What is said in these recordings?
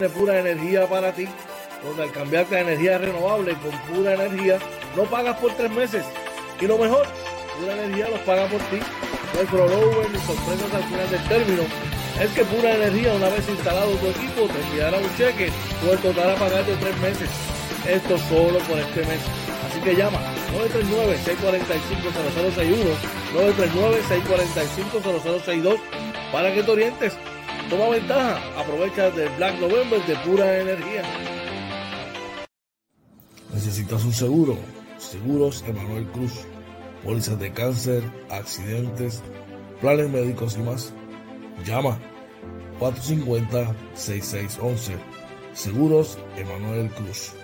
de pura energía para ti, donde al cambiarte a energía renovable con pura energía, no pagas por tres meses. Y lo mejor, pura energía los paga por ti. No hay rollover ni sorpresas al final del término. Es que pura energía, una vez instalado tu equipo, te enviará un cheque o el total a pagar de tres meses. Esto solo por este mes. Así que llama 939-645-0061, 939-645-0062 para que te orientes. Toma ventaja, aprovecha del Black November de pura energía. ¿Necesitas un seguro? Seguros Emanuel Cruz. Pólizas de cáncer, accidentes, planes médicos y más. Llama 450-6611. Seguros Emanuel Cruz.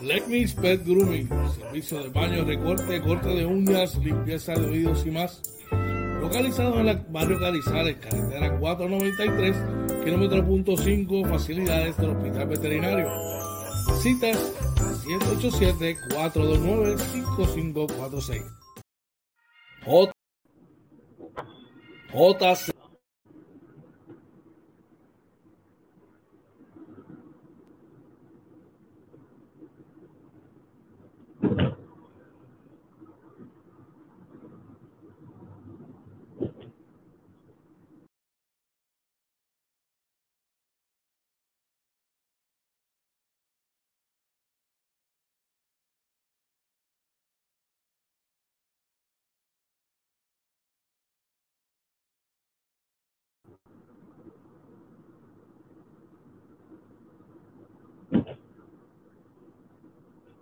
Legmis Pet Grooming, servicio de baño, recorte, corte de uñas, limpieza de oídos y más. Localizado en el barrio Calizales, carretera 493, kilómetro punto 5, facilidades del Hospital Veterinario. Citas 787-429-5546. J.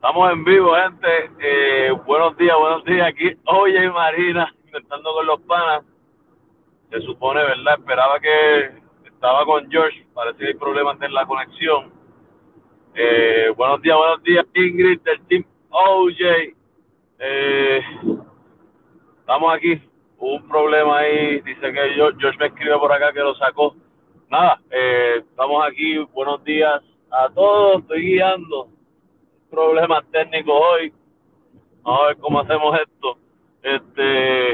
Estamos en vivo, gente. Eh, buenos días, buenos días. Aquí, oye, Marina, inventando con los panas. Se supone, ¿verdad? Esperaba que estaba con George. Parece que hay problemas en la conexión. Eh, buenos días, buenos días, Ingrid del Team OJ. Eh, estamos aquí. Hubo un problema ahí. Dice que George me escribe por acá que lo sacó. Nada, estamos aquí. Buenos días a todos. Estoy guiando problemas técnicos hoy. Vamos a ver cómo hacemos esto. Este,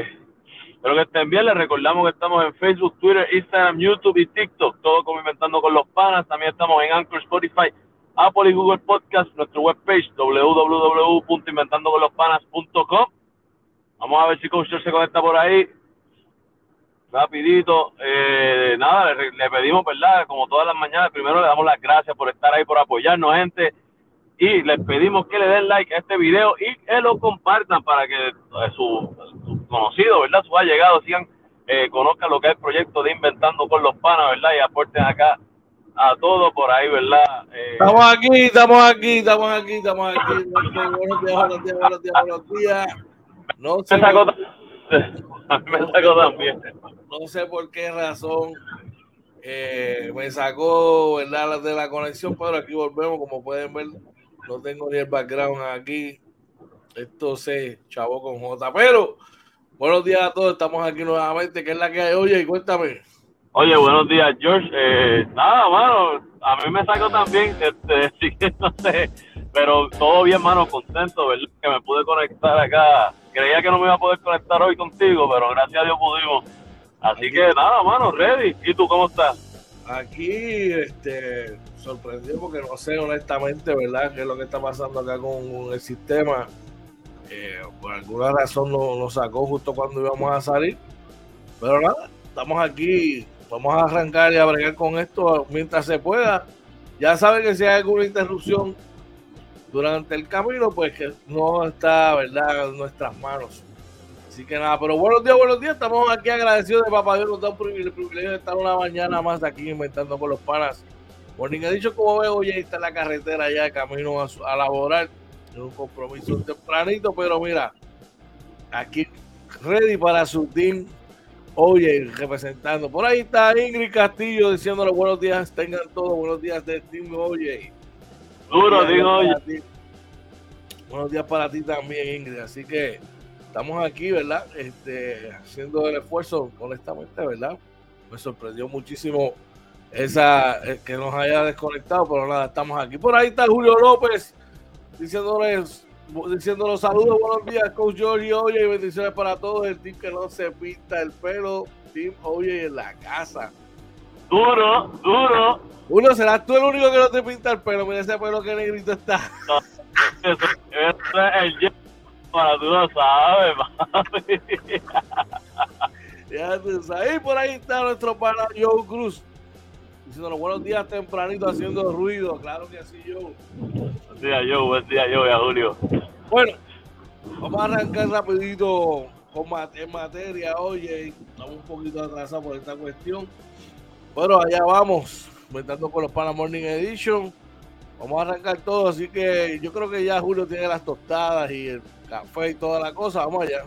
espero que estén bien. Les recordamos que estamos en Facebook, Twitter, Instagram, YouTube y TikTok. Todo como Inventando con los Panas. También estamos en Anchor, Spotify, Apple y Google Podcast. Nuestra webpage www.inventandoconlospanas.com. Vamos a ver si Coach se conecta por ahí. Rapidito. Eh, nada, le, le pedimos, ¿verdad? Como todas las mañanas, primero le damos las gracias por estar ahí, por apoyarnos, gente y les pedimos que le den like a este video y que lo compartan para que sus su conocidos, ¿verdad? Sus allegados sigan, eh, conozcan lo que es el proyecto de Inventando con los Panas, ¿verdad? Y aporten acá a todo por ahí, ¿verdad? Eh, estamos aquí, estamos aquí, estamos aquí, estamos aquí. buenos días, buenos días, buenos días, buenos días. No sé, sacó, me sacó también. No sé por qué razón eh, me sacó, ¿verdad? De la conexión, pero aquí volvemos, como pueden ver no tengo ni el background aquí. Esto se chavo con J. Pero buenos días a todos, estamos aquí nuevamente. ¿Qué es la que hay? Oye, cuéntame. Oye, buenos días, George. Eh, nada, mano, a mí me saco también, este, no sé, pero todo bien, mano, contento, ¿verdad? Que me pude conectar acá. Creía que no me iba a poder conectar hoy contigo, pero gracias a Dios pudimos. Así que nada, mano, ready. ¿Y tú cómo estás? Aquí, este, sorprendido porque no sé honestamente, ¿verdad?, qué es lo que está pasando acá con el sistema. Eh, por alguna razón nos sacó justo cuando íbamos a salir. Pero nada, estamos aquí, vamos a arrancar y a bregar con esto mientras se pueda. Ya saben que si hay alguna interrupción durante el camino, pues que no está, ¿verdad?, en nuestras manos. Así que nada, pero buenos días, buenos días. Estamos aquí agradecidos de Papá Dios. Nos da un privilegio de estar una mañana más aquí inventando con los panas. Morning ha dicho, como veo, ya está en la carretera ya camino a, a laborar. Es un compromiso tempranito, pero mira, aquí ready para su team. Oye, representando. Por ahí está Ingrid Castillo diciéndole buenos días. Tengan todos buenos días de Team Oye. Duro, digo, oye. Buenos días para ti también, Ingrid. Así que estamos aquí, ¿verdad? Este, haciendo el esfuerzo, honestamente, ¿verdad? Me sorprendió muchísimo esa eh, que nos haya desconectado, pero nada, estamos aquí. Por ahí está Julio López diciéndoles, saludos, buenos días, Coach Jorge, oye, y bendiciones para todos, el team que no se pinta el pelo, Team Oye en la casa. Duro, duro. Uno, serás tú el único que no te pinta el pelo. Mira ese pelo que negrito está. Eso, eso es el para tú lo sabes, papi. Ya tú sabes. Y por ahí está nuestro pana Joe Cruz. Diciendo los buenos días tempranito haciendo ruido. Claro que sí, Joe. Buen día, yo, buen día, yo, y a Julio. Bueno, vamos a arrancar rapidito con en materia. Oye, estamos un poquito atrasados por esta cuestión. Pero allá vamos, inventando con los Pana Morning Edition. Vamos a arrancar todo, así que yo creo que ya Julio tiene las tostadas y el café y toda la cosa. Vamos allá.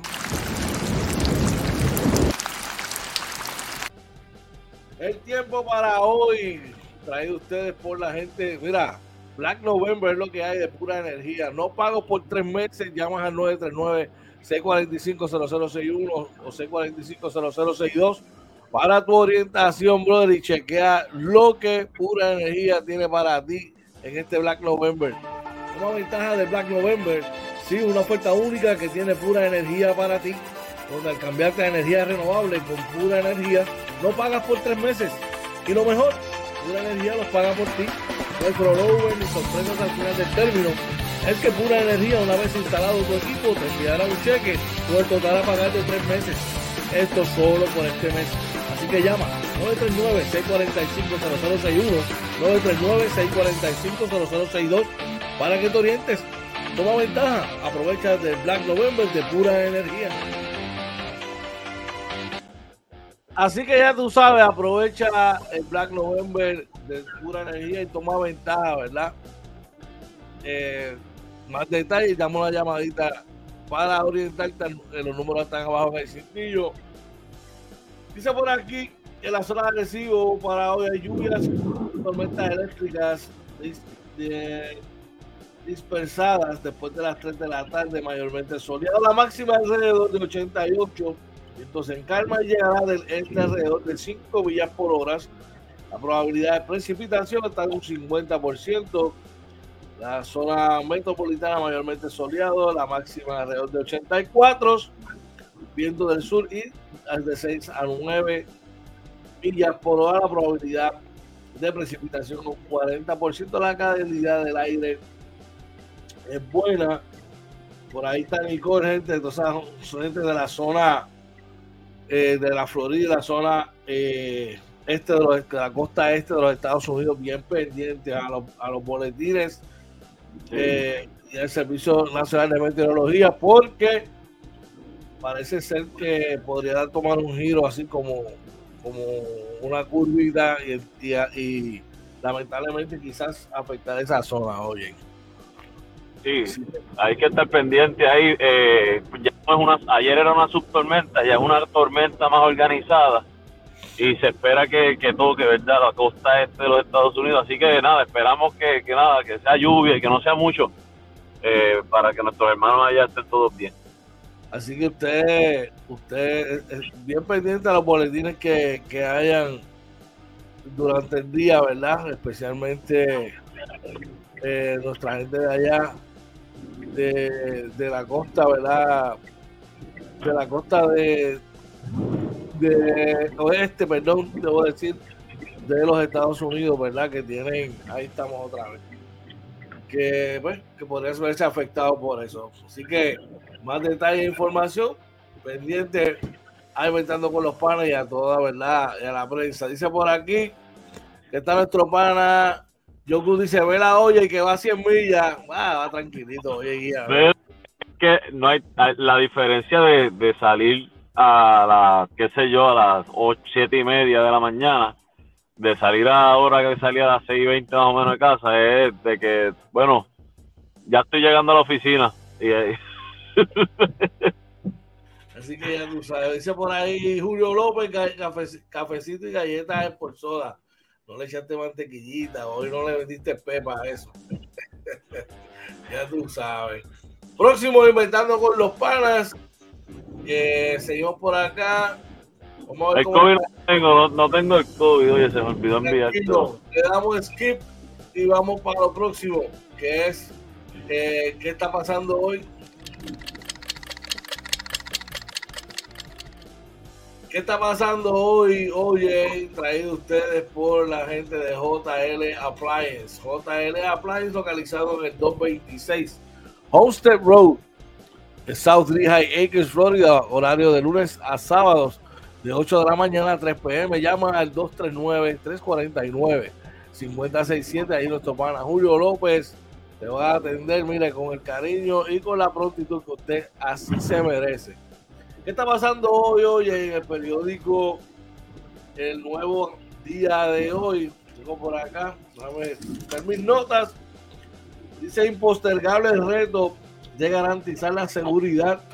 El tiempo para hoy, traído ustedes por la gente. Mira, Black November es lo que hay de pura energía. No pago por tres meses, llamas al 939-645-0061 o 645-0062 para tu orientación, brother, y chequea lo que pura energía tiene para ti en este Black November. Una ventaja de Black November, sí, una oferta única que tiene pura energía para ti, donde al cambiarte a energía renovable con pura energía, no pagas por tres meses. Y lo mejor, pura energía los paga por ti. No hay ni sorpresas al final del término. Es que pura energía, una vez instalado tu equipo, te enviará un cheque por el total a pagar de tres meses. Esto solo por este mes. Así que llama 939-645-0061, 939-645-0062 para que te orientes. Toma ventaja, aprovecha del Black November de pura energía. Así que ya tú sabes, aprovecha el Black November de pura energía y toma ventaja, ¿verdad? Eh, más detalles, damos una llamadita para orientarte. en Los números están abajo en el cintillo. Dice por aquí que la zona de agresivo para hoy hay lluvias, tormentas eléctricas dis- de- dispersadas después de las 3 de la tarde, mayormente soleado. La máxima alrededor de 88. Entonces en calma llegará del este alrededor de 5 millas por hora. La probabilidad de precipitación está en un 50%. La zona metropolitana mayormente soleado, la máxima alrededor de 84. Viento del sur y de 6 a 9 millas por hora. La probabilidad de precipitación un 40%. La calidad del aire es buena. Por ahí está Nicole, gente. Entonces, son gente de la zona eh, de la Florida, la zona eh, este de, los, de la costa este de los Estados Unidos, bien pendiente a los, a los boletines eh, y al Servicio Nacional de Meteorología, porque parece ser que podría tomar un giro así como, como una curvita y, y, y lamentablemente quizás afectar esa zona, oye. Sí, hay que estar pendiente ahí. Eh, ya una, ayer era una subtormenta, ya es una tormenta más organizada y se espera que, que toque, ¿verdad? La costa este de los Estados Unidos. Así que nada, esperamos que, que nada, que sea lluvia y que no sea mucho eh, para que nuestros hermanos allá estén todos bien. Así que usted, usted es bien pendiente a los boletines que, que hayan durante el día, ¿verdad? Especialmente eh, nuestra gente de allá, de, de, la costa, ¿verdad? De la costa de, de oeste, perdón, debo decir, de los Estados Unidos, ¿verdad? Que tienen, ahí estamos otra vez, que, pues, que podría verse afectado por eso. Así que más detalles e información, pendiente a inventando con los panas y a toda verdad y a la prensa. Dice por aquí que está nuestro pana. Yoku dice, ve la olla y que va a 100 millas. Ah, va tranquilito, oye, guía. Es que no hay la diferencia de, de salir a las, qué sé yo, a las 8, 7 y media de la mañana, de salir a la hora que salía a las 6 y 20 más o menos de casa, es de que, bueno, ya estoy llegando a la oficina. Y, Así que ya tú sabes, dice por ahí Julio López, cafe, cafecito y galletas por soda. No le echaste mantequillita, hoy no le vendiste pepa a eso. ya tú sabes. Próximo inventando con los panas. Que seguimos por acá. Vamos a ver el COVID no tengo, no, no, tengo el COVID, oye, se me olvidó enviar todo. Le damos skip y vamos para lo próximo, que es eh, qué está pasando hoy ¿Qué está pasando hoy? Oye, traído ustedes por la gente de JL Appliance. JL Appliance localizado en el 226 Homestead Road, South Lehigh Acres, Florida, horario de lunes a sábados de 8 de la mañana a 3 pm. Llama al 239-349-5067. Ahí nuestro pana Julio López te va a atender, mire, con el cariño y con la prontitud que usted así se merece. ¿Qué está pasando hoy, hoy en el periódico El Nuevo Día de hoy? Tengo por acá, déjame ver mis notas. Dice impostergable el reto de garantizar la seguridad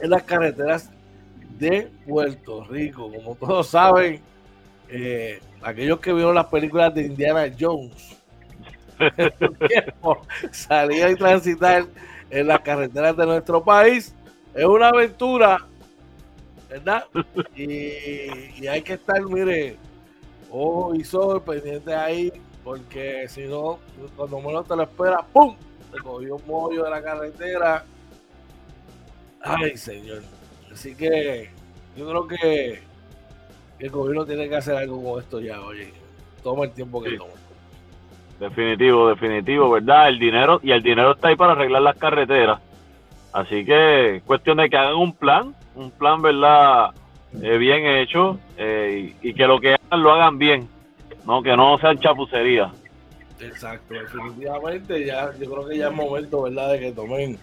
en las carreteras de Puerto Rico. Como todos saben, eh, aquellos que vieron las películas de Indiana Jones, salir y transitar en las carreteras de nuestro país es una aventura, ¿verdad? Y, hay que estar, mire, ojo y sol pendiente ahí, porque si no, cuando menos te lo esperas, ¡pum! Te cogió un mollo de la carretera. Ay, señor. Así que yo creo que el gobierno tiene que hacer algo con esto ya, oye. Toma el tiempo que toma. Definitivo, definitivo, ¿verdad? El dinero, y el dinero está ahí para arreglar las carreteras Así que cuestión de que hagan un plan, un plan, ¿verdad? Eh, bien hecho eh, y, que lo que hagan lo hagan bien, no que no sean chapucerías. Exacto, definitivamente ya, yo creo que ya es momento, ¿verdad?, de que tomen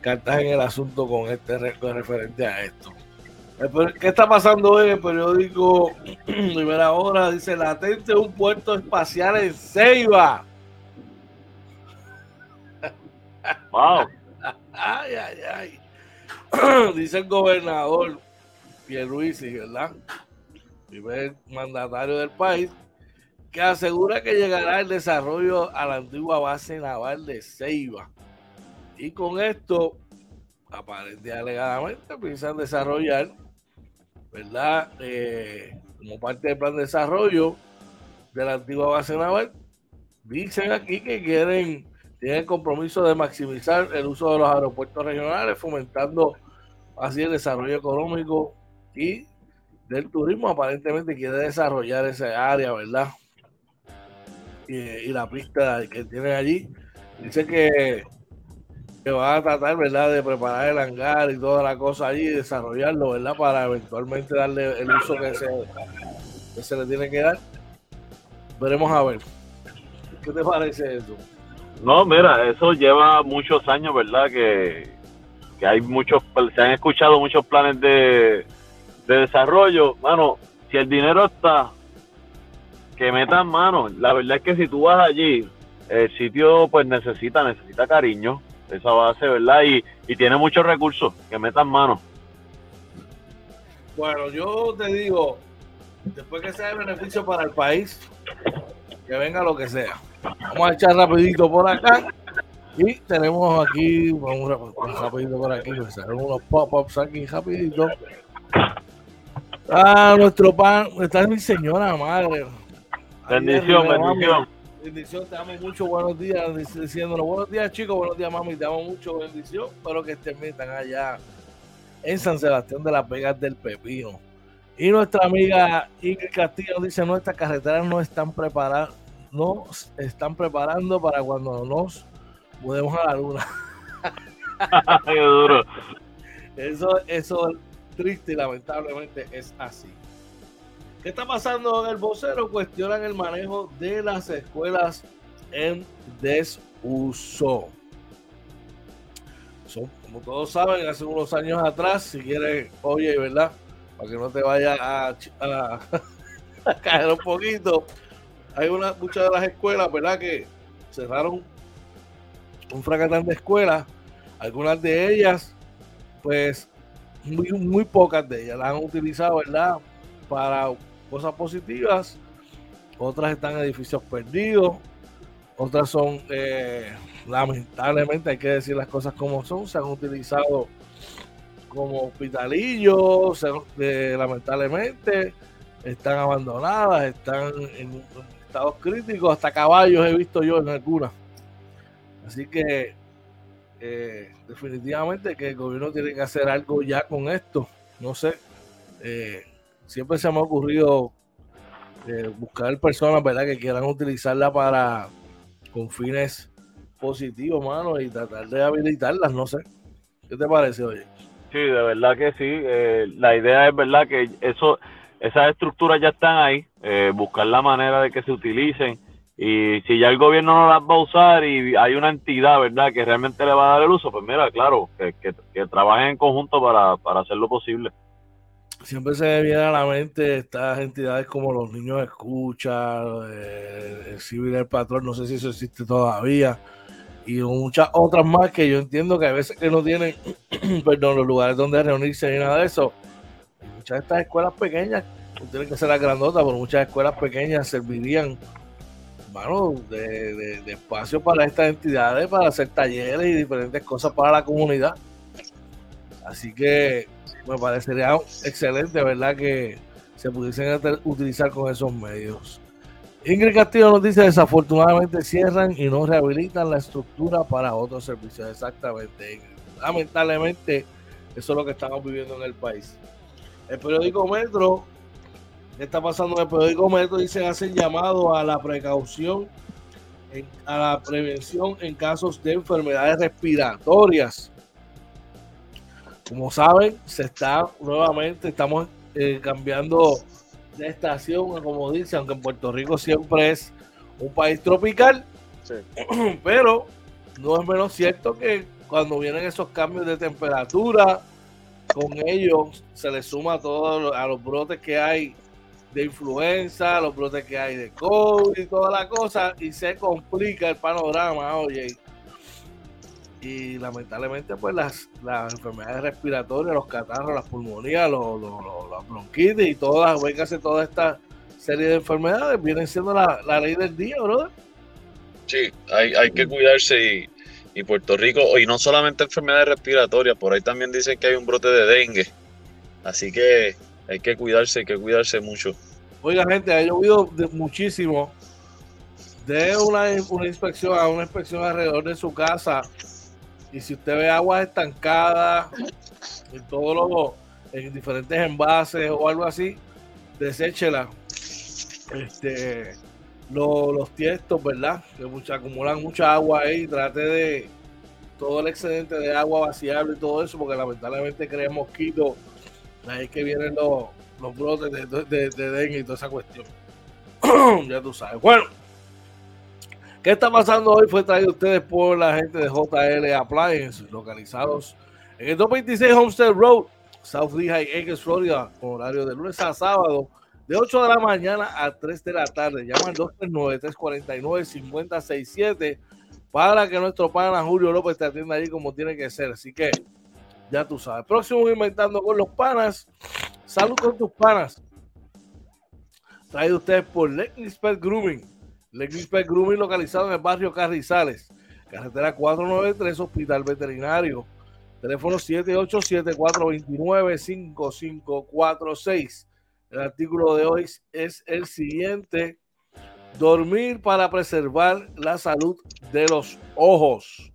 cartas en el asunto con este referente a esto. ¿Qué está pasando hoy en el periódico Primera Hora? Dice, latente un puerto espacial en Ceiba. Wow. Ay, ay, ay. Dice el gobernador Pierluisi, ¿verdad? Primer mandatario del país, que asegura que llegará el desarrollo a la antigua base naval de Ceiba. Y con esto, aparentemente alegadamente, piensan desarrollar, ¿verdad? Eh, como parte del plan de desarrollo de la antigua base naval, dicen aquí que quieren tiene el compromiso de maximizar el uso de los aeropuertos regionales, fomentando así el desarrollo económico y del turismo. Aparentemente quiere desarrollar esa área, ¿verdad? Y, la pista que tiene allí. Dice que, que va a tratar, ¿verdad?, de preparar el hangar y toda la cosa allí y desarrollarlo, ¿verdad?, para eventualmente darle el uso que se, que se le tiene que dar. Veremos a ver. ¿Qué te parece eso? No, mira, eso lleva muchos años, ¿verdad? Que, hay muchos, se han escuchado muchos planes de, desarrollo. Mano, si el dinero está, que metan mano. La verdad es que si tú vas allí, el sitio pues necesita, necesita cariño, esa base, ¿verdad? Y, y tiene muchos recursos, que metan mano. Bueno, yo te digo, después que sea de beneficio para el país, que venga lo que sea. Vamos a echar rapidito por acá. Y tenemos aquí, vamos rapidito por aquí, unos pop-ups aquí rapidito. Ah, nuestro pan, está mi señora madre. Bendición, bendición. Bendición, te amo mucho, buenos días, diciéndonos buenos días chicos, buenos días mami, te amo mucho, bendición. Espero que estén bien, están allá en San Sebastián de las Vegas del Pepino. Y nuestra amiga Ingrid Castillo dice, nuestras carreteras no están preparadas, nos están preparando para cuando nos mudemos a la luna. Qué duro. Eso, eso triste y lamentablemente es así. ¿Qué está pasando en el vocero? Cuestionan el manejo de las escuelas en desuso. como todos saben, hace unos años atrás, si quieres, oye, ¿verdad? para que no te vaya a, caer un poquito. Hay una, muchas de las escuelas, ¿verdad? Que cerraron un fracatán de escuelas. Algunas de ellas, pues, muy, muy pocas de ellas las han utilizado, ¿verdad? Para cosas positivas. Otras están en edificios perdidos. Otras son, eh, lamentablemente, hay que decir las cosas como son, se han utilizado como hospitalillos, lamentablemente, están abandonadas, están en estados críticos, hasta caballos he visto yo en algunas. Así que eh, definitivamente que el gobierno tiene que hacer algo ya con esto. No sé, eh, siempre se me ha ocurrido eh, buscar personas, ¿verdad?, que quieran utilizarla para con fines positivos, mano, y tratar de habilitarlas, no sé. ¿Qué te parece, oye? Sí, de verdad que sí. la idea es, ¿verdad?, que eso, esas estructuras ya están ahí, buscar la manera de que se utilicen y si ya el gobierno no las va a usar y hay una entidad, ¿verdad?, que realmente le va a dar el uso, pues mira, claro, que, que, trabajen en conjunto para, para hacerlo posible. Siempre se viene a la mente estas entidades como los niños escucha, eh, el civil el patrón, no sé si eso existe todavía, y muchas otras más que yo entiendo que a veces que no tienen, perdón, los lugares donde reunirse ni nada de eso. Muchas de estas escuelas pequeñas, no tienen que ser las grandotas, pero muchas escuelas pequeñas servirían bueno, de, espacio para estas entidades, para hacer talleres y diferentes cosas para la comunidad. Así que me parecería excelente, ¿verdad? Que se pudiesen utilizar con esos medios. Ingrid Castillo nos dice, desafortunadamente cierran y no rehabilitan la estructura para otros servicios. Exactamente, Lamentablemente, eso es lo que estamos viviendo en el país. El periódico Metro ¿Qué está pasando en el periódico Metro? Dicen, hacen llamado a la precaución, a la prevención en casos de enfermedades respiratorias. Como saben, se está nuevamente, estamos eh, cambiando de estación, como dice, aunque en Puerto Rico siempre es un país tropical, pero no es menos cierto que cuando vienen esos cambios de temperatura, con ellos se le suma todo a los brotes que hay de influenza, los brotes que hay de COVID y toda la cosa, y se complica el panorama, oye. Y lamentablemente, pues las, las enfermedades respiratorias, los catarros, las pulmonías, los, los, las bronquitis y todas, toda esta serie de enfermedades, vienen siendo la, ley del día, ¿verdad? Sí, hay, hay que cuidarse y, y Puerto Rico, y no solamente enfermedades respiratorias, por ahí también dicen que hay un brote de dengue. Así que hay que cuidarse, hay que cuidarse mucho. Oiga, gente, ha llovido muchísimo. De una, una inspección a una inspección alrededor de su casa. Y si usted ve aguas estancadas en todos los en diferentes envases o algo así, deséchela. Este, los tiestos, ¿verdad? Que acumulan mucha agua ahí. Trate de todo el excedente de agua vaciable y todo eso, porque lamentablemente crea mosquitos Ahí que vienen los, los brotes de, de, dengue y toda esa cuestión. ya tú sabes. Bueno, ¿qué está pasando hoy? Fue traído ustedes por la gente de JL Appliance, localizados en el 226 Homestead Road, South Lehigh Acres, Florida, con horario de lunes a sábado, de 8 de la mañana a 3 de la tarde. Llaman 239-349-5067 para que nuestro pana Julio López te atienda ahí como tiene que ser. Así que ya tú sabes. Próximo Inventando con los Panas. Salud con tus panas. Traído ustedes por Pet Grooming. Pet Grooming localizado en el barrio Carrizales. Carretera 493, Hospital Veterinario. Teléfono 787-429-5546. El artículo de hoy es el siguiente. Dormir para preservar la salud de los ojos.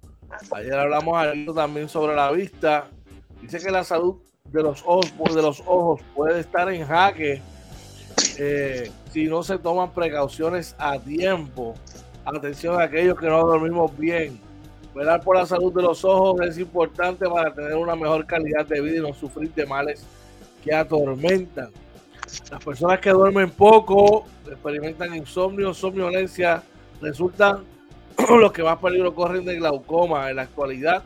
Ayer hablamos también sobre la vista Dice que la salud de los ojos, de los ojos puede estar en jaque eh, si no se toman precauciones a tiempo. Atención a aquellos que no dormimos bien. Velar por la salud de los ojos es importante para tener una mejor calidad de vida y no sufrir de males que atormentan. Las personas que duermen poco, experimentan insomnio, somnolencia, resultan los que más peligro corren de glaucoma en la actualidad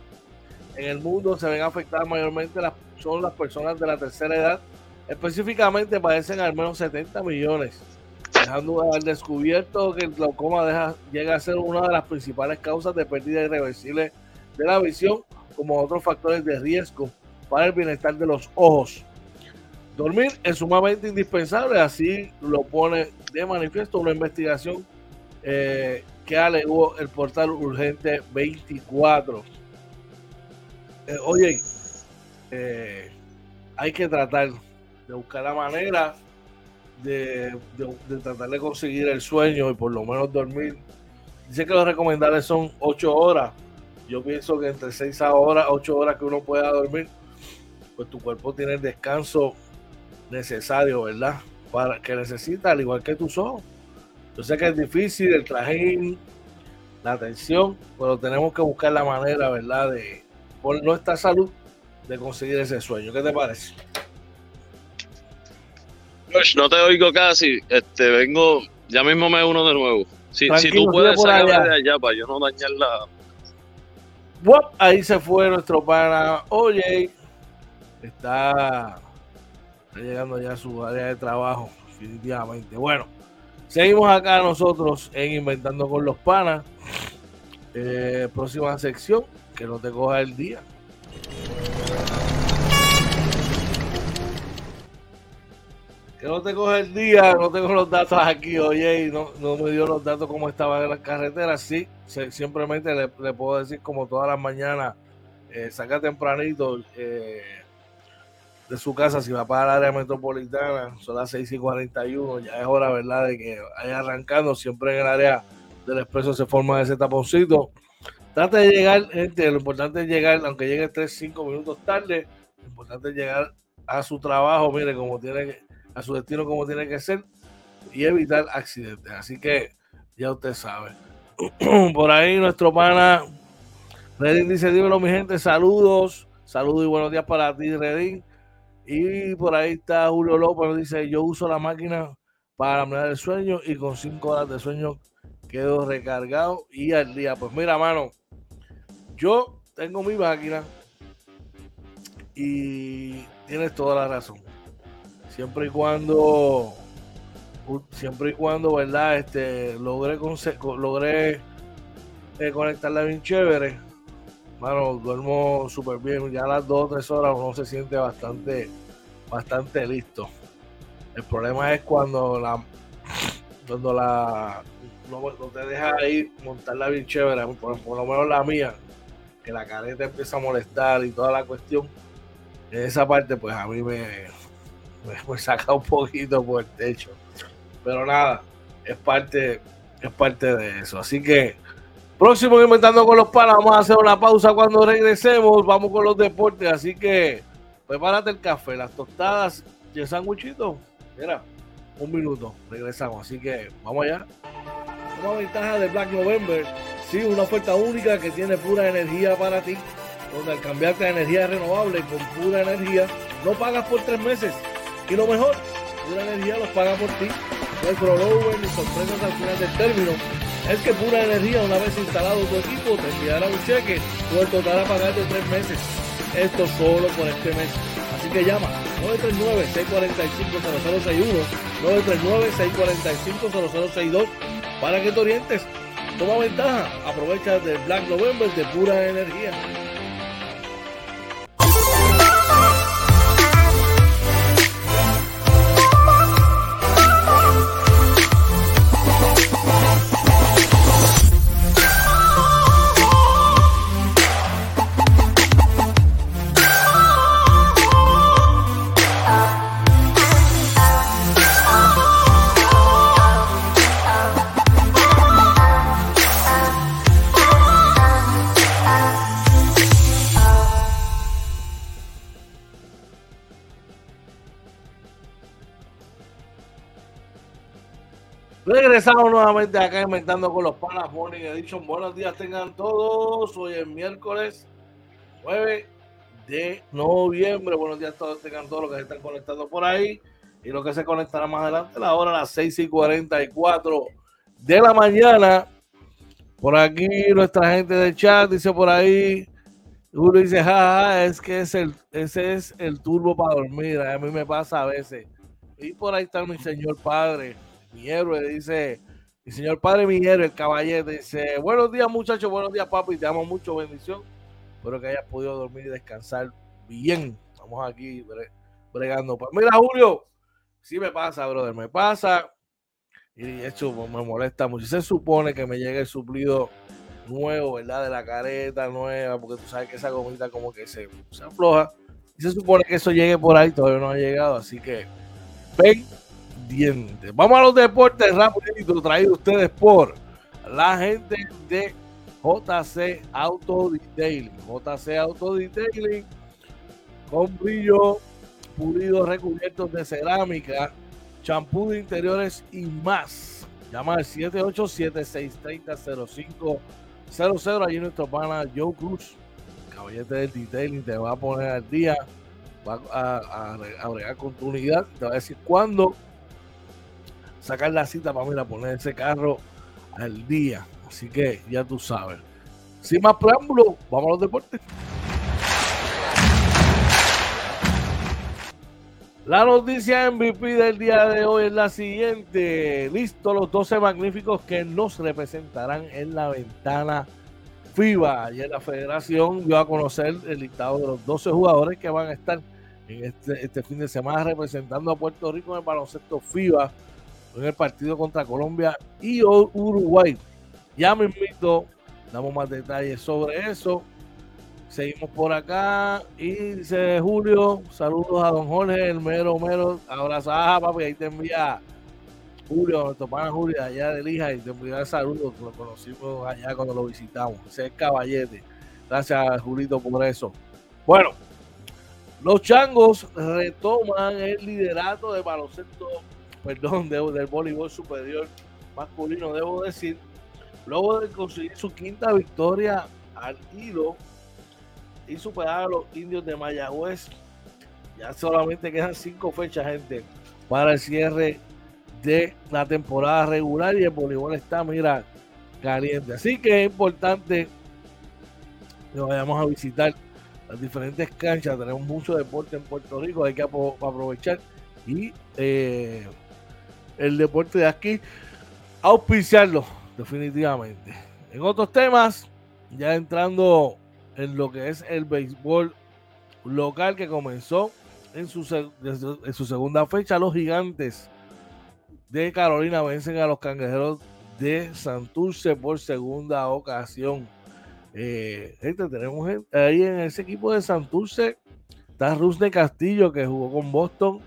en el mundo se ven afectadas mayormente las, son las personas de la tercera edad. Específicamente padecen al menos 70 millones, dejando al descubierto que el glaucoma deja, llega a ser una de las principales causas de pérdida irreversible de la visión, como otros factores de riesgo para el bienestar de los ojos. Dormir es sumamente indispensable, así lo pone de manifiesto una investigación eh, que alegó el portal Urgente 24 eh, oye, eh, hay que tratar de buscar la manera de, tratar de conseguir el sueño y por lo menos dormir. Dice que los recomendables son 8 horas. Yo pienso que entre 6 horas, 8 horas que uno pueda dormir, pues tu cuerpo tiene el descanso necesario, ¿verdad? Para que necesita, al igual que tus ojos. Yo sé que es difícil el trajín, la atención, pero tenemos que buscar la manera, ¿verdad? De, por nuestra salud, de conseguir ese sueño. ¿Qué te parece? no te oigo casi. Este, vengo, ya mismo me uno de nuevo. Si, si tú puedes sacarme de allá para yo no dañar la. ahí se fue nuestro pana. Oye, está, llegando ya a su área de trabajo, definitivamente. Bueno, seguimos acá nosotros en Inventando con los Panas. Eh, próxima sección, que no te coja el día. que no te coge el día, no tengo los datos aquí, oye, y no, no me dio los datos cómo estaba en la carretera. Sí, simplemente le, puedo decir como todas las mañanas, eh, saca tempranito eh, su casa, si va para el área metropolitana, son las 6 y 41, ya es hora, ¿verdad?, de que vaya arrancando, siempre en el área del expreso se forma ese taponcito. Trata de llegar, gente, lo importante es llegar, aunque llegue 3, 5 minutos tarde, lo importante es llegar a su trabajo, mire, como tiene que a su destino como tiene que ser y evitar accidentes. Así que ya usted sabe. Por ahí nuestro pana Redín dice, dímelo mi gente, saludos, saludos y buenos días para ti Redín. Y por ahí está Julio López, dice, yo uso la máquina para mirar el sueño y con cinco horas de sueño quedo recargado y al día. Pues mira, mano, yo tengo mi máquina y tienes toda la razón siempre y cuando siempre y cuando verdad este logré logré eh, conectarla bien chévere bueno duermo súper bien ya a las dos o tres horas uno se siente bastante bastante listo el problema es cuando la cuando la no, te deja ir montarla bien chévere por, lo menos la mía que la careta empieza a molestar y toda la cuestión en esa parte pues a mí me me saca un poquito por el techo. Pero nada, es parte, es parte de eso. Así que, próximo Inventando con los Panas, vamos a hacer una pausa cuando regresemos. Vamos con los deportes. Así que, prepárate el café, las tostadas y el sanguchito. Mira, un minuto, regresamos. Así que, vamos allá. Una ventaja de Black November. Sí, una oferta única que tiene pura energía para ti. Donde al cambiarte a energía renovable con pura energía, no pagas por tres meses y lo mejor, Pura Energía los paga por ti. No hay ni sorpresas al final del término. Es que Pura Energía, una vez instalado tu equipo, te enviará un cheque por el total a pagar de tres meses. Esto solo por este mes. Así que llama 939-645-0061, 939-645-0062 para que te orientes. Toma ventaja, aprovecha del Black November de Pura Energía. Regresamos nuevamente acá inventando con los panas Morning Edition. Buenos días tengan todos. Hoy es miércoles 9 de noviembre. Buenos días todos tengan todos los que se están conectando por ahí y los que se conectarán más adelante. La hora a las 6 y 44 de la mañana. Por aquí nuestra gente del chat dice por ahí. Uno dice, jaja, es que es el, ese es el turbo para dormir. A mí me pasa a veces. Y por ahí está mi señor padre mi héroe, dice, mi señor padre, mi héroe, el caballero, dice, buenos días muchachos, buenos días papi, te amo mucho, bendición. Espero que hayas podido dormir y descansar bien. Estamos aquí bregando. Pues mira, Julio, sí me pasa, brother, me pasa. Y eso me molesta mucho. Se supone que me llegue el suplido nuevo, ¿verdad? De la careta nueva, porque tú sabes que esa gomita como que se, se afloja. Y se supone que eso llegue por ahí, todavía no ha llegado, así que ven Vamos a los deportes rápido traído ustedes por la gente de JC Auto Detailing. JC Auto Detailing con brillo pulidos recubiertos de cerámica, champú de interiores y más. Llama al 787-630-0500. Allí nuestro pana Joe Cruz, caballete del detailing, te va a poner al día, va a, a, tu unidad, te va a decir cuándo sacar la cita para mí, poner ese carro al día. Así que ya tú sabes. Sin más preámbulos, vamos a los deportes. La noticia MVP del día de hoy es la siguiente. Listo los 12 magníficos que nos representarán en la ventana FIBA. Ayer la federación dio a conocer el listado de los 12 jugadores que van a estar en este, este fin de semana representando a Puerto Rico en el baloncesto FIBA en el partido contra Colombia y Uruguay. Ya me invito, damos más detalles sobre eso. Seguimos por acá y dice Julio, saludos a don Jorge, el mero mero, abrazada papi, ahí te envía Julio, nuestro pana Julio allá de Lija y te envía saludos, lo conocimos allá cuando lo visitamos, ese es caballete. Gracias Julito por eso. Bueno, los changos retoman el liderato de baloncesto, perdón, del voleibol superior masculino, debo decir, luego de conseguir su quinta victoria al hilo y superar a los indios de Mayagüez. Ya solamente quedan cinco fechas, gente, para el cierre de la temporada regular y el voleibol está, mira, caliente. Así que es importante que vayamos a visitar las diferentes canchas. Tenemos mucho deporte en Puerto Rico, hay que aprovechar. Y eh, el deporte de aquí, auspiciarlo, definitivamente. En otros temas, ya entrando en lo que es el béisbol local que comenzó en su, en su segunda fecha. Los gigantes de Carolina vencen a los cangrejeros de Santurce por segunda ocasión. Eh, gente, tenemos ahí en ese equipo de Santurce está Rusne Castillo que jugó con Boston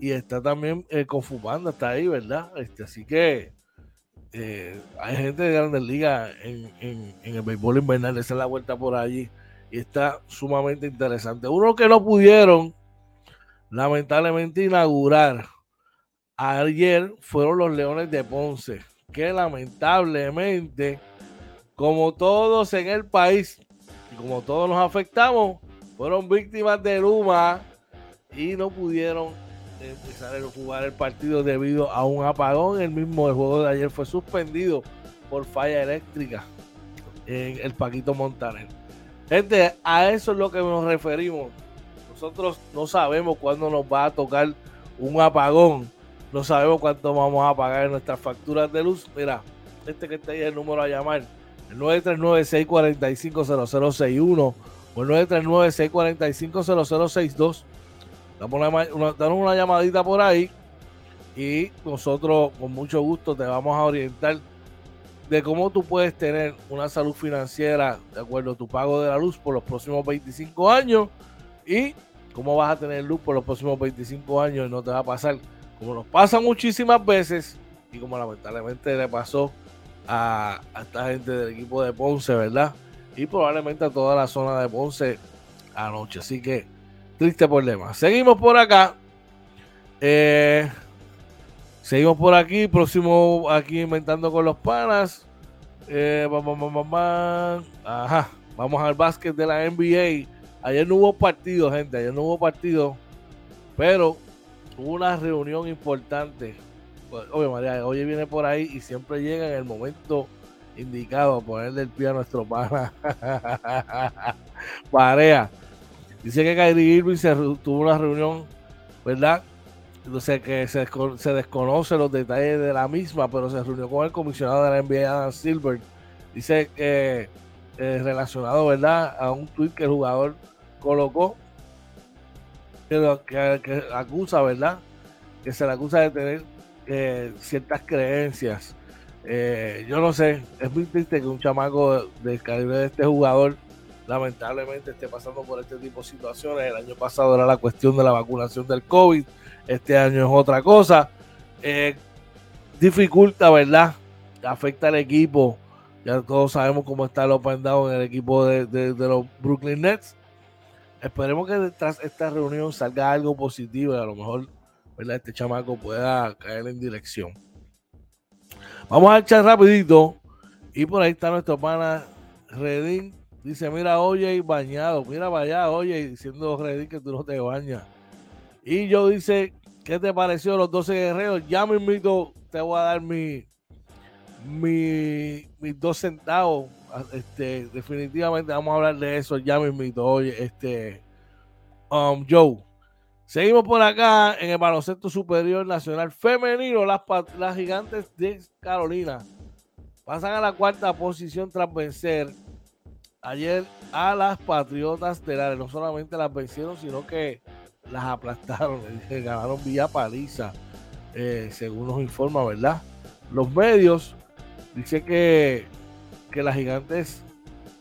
y está también eh, está ahí, ¿verdad? Este, así que eh, hay gente de grandes ligas en, el béisbol invernal, esa es la vuelta por allí y está sumamente interesante. Uno que no pudieron lamentablemente inaugurar ayer fueron los Leones de Ponce, que lamentablemente, como todos en el país y como todos nos afectamos, fueron víctimas de Luma y no pudieron a jugar el partido debido a un apagón. El mismo juego de ayer fue suspendido por falla eléctrica en el Paquito Montaner. Gente, a eso es lo que nos referimos. Nosotros no sabemos cuándo nos va a tocar un apagón. No sabemos cuánto vamos a pagar en nuestras facturas de luz. Mira, este que está ahí es el número a llamar. El 939-645-0061 o el 939-645-0062 Danos una, llamadita por ahí y nosotros con mucho gusto te vamos a orientar de cómo tú puedes tener una salud financiera de acuerdo a tu pago de la luz por los próximos 25 años y cómo vas a tener luz por los próximos 25 años y no te va a pasar como nos pasa muchísimas veces y como lamentablemente le pasó a, a esta gente del equipo de Ponce, ¿verdad? Y probablemente a toda la zona de Ponce anoche. Así que Triste problema. Seguimos por acá. Eh, seguimos por aquí. Próximo aquí inventando con los panas. Eh, Ajá. Vamos al básquet de la NBA. Ayer no hubo partido, gente. Ayer no hubo partido. Pero hubo una reunión importante. Pues, Oye, María, hoy viene por ahí y siempre llega en el momento indicado a ponerle el pie a nuestro pana. Parea. Dice que Kyrie Irving se tuvo una reunión, ¿verdad? Entonces que se, desconoce los detalles de la misma, pero se reunió con el comisionado de la NBA, Adam Silver. Dice que eh, relacionado, ¿verdad? A un tweet que el jugador colocó, que, acusa, ¿verdad? Que se le acusa de tener eh, ciertas creencias. Eh, yo no sé, es muy triste que un chamaco del calibre de este jugador lamentablemente esté pasando por este tipo de situaciones. El año pasado era la cuestión de la vacunación del COVID, este año es otra cosa. Eh, dificulta, ¿verdad? Afecta al equipo. Ya todos sabemos cómo está el open down en el equipo de, los Brooklyn Nets. esperemos que tras esta reunión salga algo positivo y a lo mejor ¿verdad? este chamaco pueda caer en dirección. Vamos a echar rapidito y por ahí está nuestro pana Redín. Dice, mira, oye, bañado, mira allá, oye, diciendo Redín que tú no te bañas. Y yo dice, ¿qué te pareció los 12 guerreros? Ya me invito, te voy a dar mi, mi, mis dos centavos. Este, definitivamente vamos a hablar de eso. Ya me invito. Oye, este, um, Joe. Seguimos por acá en el baloncesto superior nacional femenino. Las, las gigantes de Carolina pasan a la cuarta posición tras vencer ayer a las Patriotas de la No solamente las vencieron, sino que las aplastaron. Ganaron vía paliza, eh, según nos informa, ¿verdad? Los medios Dice que, que las gigantes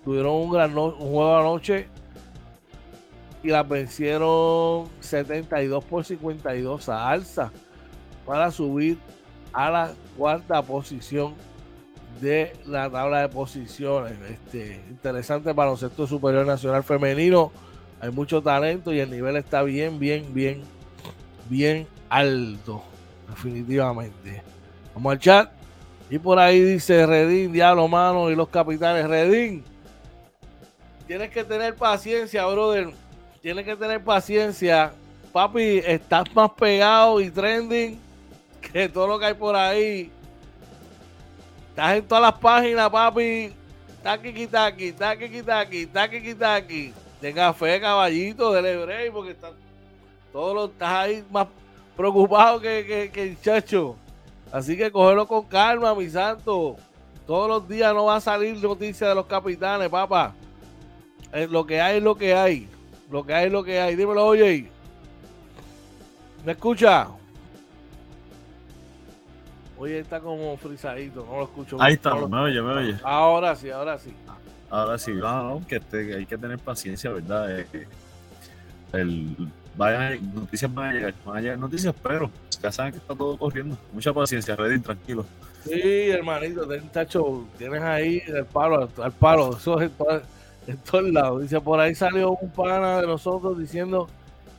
tuvieron un gran un juego anoche y las vencieron 72 por 52 a alza para subir a la cuarta posición de la tabla de posiciones. Este, interesante baloncesto superior nacional femenino. Hay mucho talento y el nivel está bien, bien, bien, bien alto. Definitivamente. Vamos al chat. Y por ahí dice Redín, Diablo Mano y los capitanes. Redín, tienes que tener paciencia, brother. Tienes que tener paciencia. Papi, estás más pegado y trending que todo lo que hay por ahí. Estás en todas las páginas, papi. Taki taki, taki taki, taki taki. Tenga fe, caballito, del hebreo, porque está, todo lo, estás ahí más preocupado que, que, el chacho. Así que cógelo con calma, mi santo. Todos los días no va a salir noticia de los capitanes, papá. Eh, lo que hay es lo que hay. Lo que hay es lo que hay. Dímelo, oye. ¿Me escucha? Oye, está como frisadito, no lo escucho. Ahí está, me oye, me oye. Ahora sí, ahora sí. Ahora sí, no, que hay que tener paciencia, ¿verdad? el, vayan, noticias van a llegar, van a llegar noticias, pero ya saben que está todo corriendo. Mucha paciencia, Reddit, tranquilo. Sí, hermanito, tacho, tienes ahí el palo, al palo, eso es en, todos lados. Dice, por ahí salió un pana de nosotros diciendo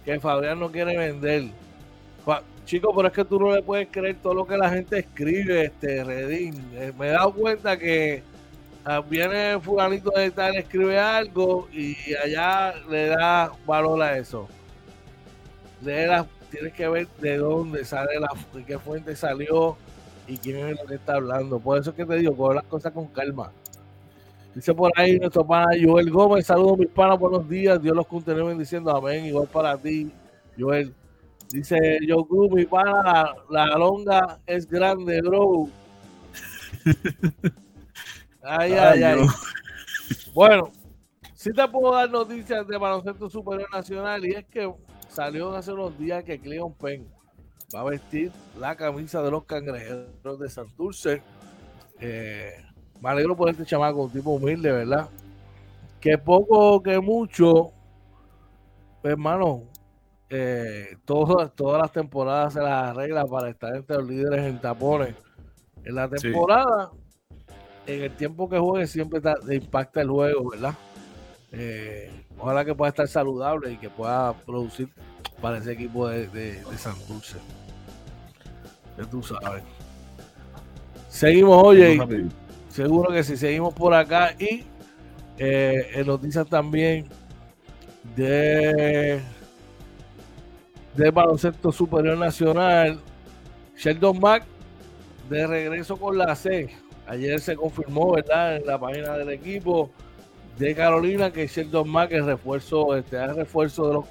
que Fabián no quiere vender. Chico, pero es que tú no le puedes creer todo lo que la gente escribe, este Redín. Eh, me he dado cuenta que viene fulanito de tal, escribe algo y allá le da valor a eso de tienes que ver de dónde sale la, de qué fuente salió y quién es el que está hablando. Por eso es que te digo, coge las cosas con calma. Dice por ahí nuestro pana Joel Gómez, saludos mis panas, buenos días, Dios los continúe diciendo amén, igual para ti, Joel. Dice yo mi pana, la, longa es grande, bro. Ay, ay, ay. Bueno, sí te puedo dar noticias de baloncesto superior nacional y es que salió hace unos días que Cleon Penn va a vestir la camisa de los cangrejeros de Santurce. Eh, me alegro por este chamaco, un tipo humilde, ¿verdad? Que poco que mucho, hermano, eh, todas, todas las temporadas se las arregla para estar entre los líderes en tapones. En la temporada, en el tiempo que juegue, siempre impacta el juego, ¿verdad? Eh, ojalá que pueda estar saludable y que pueda producir para ese equipo de, de, Santurce. tú sabes. Seguimos, oye. Seguro que si seguimos por acá. Y eh, noticias también de de baloncesto superior nacional. Sheldon Mack de regreso con la C. Ayer se confirmó, ¿verdad? En la página del equipo de Carolina que Sheldon Mack es refuerzo, este, es refuerzo de los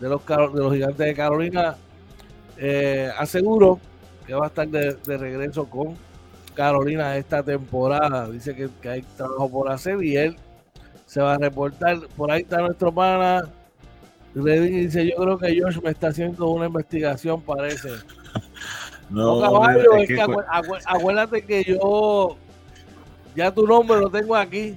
de los, de los gigantes de Carolina. Eh, aseguro que va a estar de, regreso con Carolina esta temporada. Dice que, hay trabajo por hacer y él se va a reportar. Por ahí está nuestro pana. Dice, yo creo que George me está haciendo una investigación, parece. No, caballo, es que, acuérdate que yo ya tu nombre lo tengo aquí.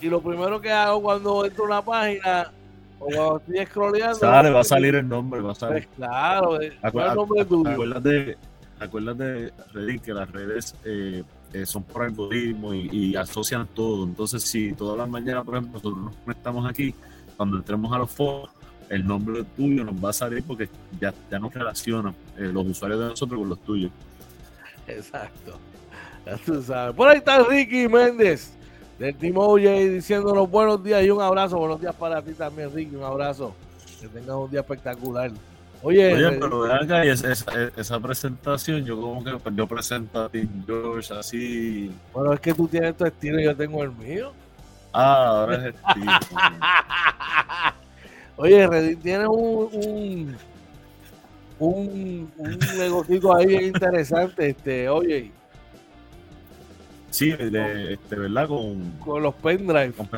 Y lo primero que hago cuando entro a una página o cuando estoy scrolleando. Sale, va a salir el nombre, va a salir. Pues claro, el nombre tuyo. Acuérdate, acuérdate, Reddit, que las redes eh, eh, son por algoritmo y, y, asocian todo. Entonces, si todas las mañanas, por ejemplo, nosotros nos conectamos aquí, cuando entremos a los foros, el nombre tuyo nos va a salir porque ya, ya nos relacionan eh, los usuarios de nosotros con los tuyos. Exacto. Ya tú sabes. Por ahí está Ricky Méndez del Team OJ diciéndonos buenos días y un abrazo. Buenos días para ti también, Ricky. Un abrazo. Que tengas un día espectacular. Oye, Oye, eh, pero ven acá, esa- esa presentación, yo como que pues, yo presento a Tim George así. bueno, es que tú tienes tu estilo y yo tengo el mío. Ah, ahora es estilo. Oye, Reddit tiene un, un, un, un negocito ahí bien interesante, este, oye, Sí, de, este, ¿verdad? Con, con los pendrive. con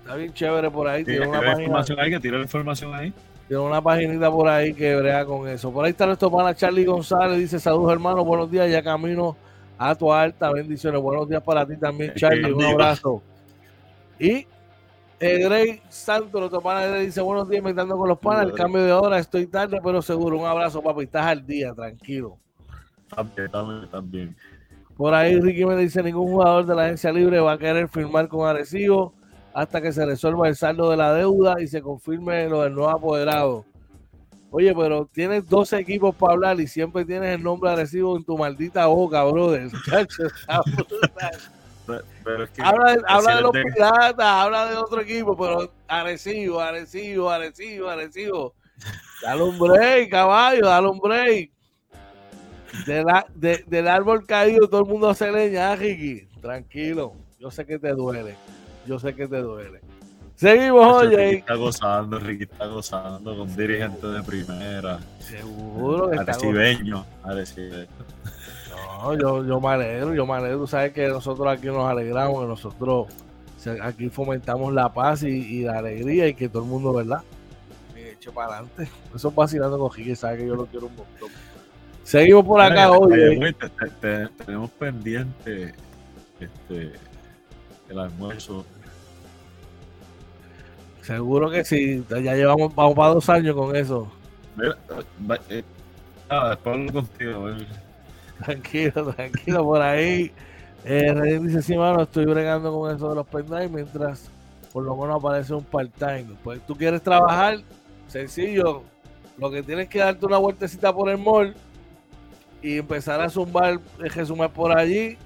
Está bien chévere por ahí. tiene una página, información ahí, que tira la información ahí. tiene una paginita por ahí que brega con eso. Por ahí está nuestro pana Charlie González. Dice, saludos hermano, buenos días, ya camino a tu alta. Bendiciones, buenos días para ti también, Charlie. Un abrazo. Y eh, Grey Santos, nuestro pana Grey, dice, buenos días, invitando con los panas. El cambio de hora, estoy tarde, pero seguro. Un abrazo, papi. Estás al día, tranquilo. También, también, también. Por ahí Ricky me dice, ningún jugador de la agencia libre va a querer firmar con Arecibo hasta que se resuelva el saldo de la deuda y se confirme lo del nuevo apoderado. Oye, pero tienes dos equipos para hablar y siempre tienes el nombre Arecibo en tu maldita boca, brother. Pero, es que habla de, habla de los de- piratas, habla de otro equipo, pero Arecibo, Arecibo, Arecibo, Arecibo. Dale un break, caballo, dale un break. De la- del árbol caído todo el mundo hace leña, ah, Ricky. Tranquilo, yo sé que te duele. Yo sé que te duele. Seguimos, Ricky oye. está gozando, Ricky está gozando con dirigentes de primera, Seguro que está arecibeño, arecibeño. No, yo, yo me alegro, yo me alegro. Tú sabes que nosotros aquí nos alegramos, que nosotros aquí fomentamos la paz y, y la alegría y que todo el mundo, ¿verdad? Me eche para adelante. Eso es vacilando con Jique, sabes que yo lo quiero un montón. Seguimos por acá hoy. eh. tenemos pendiente este, el almuerzo. Seguro que sí. Ya llevamos, vamos para dos años con eso. Mira, eh, ah, después hablo contigo. Tranquilo, tranquilo por ahí. Eh, dice, sí, mano, estoy bregando con eso de los pendrive mientras por lo menos aparece un part-time. Pues tú quieres trabajar, sencillo. Lo que tienes que darte una vueltecita por el mall y empezar a zumbar, resumir por allí.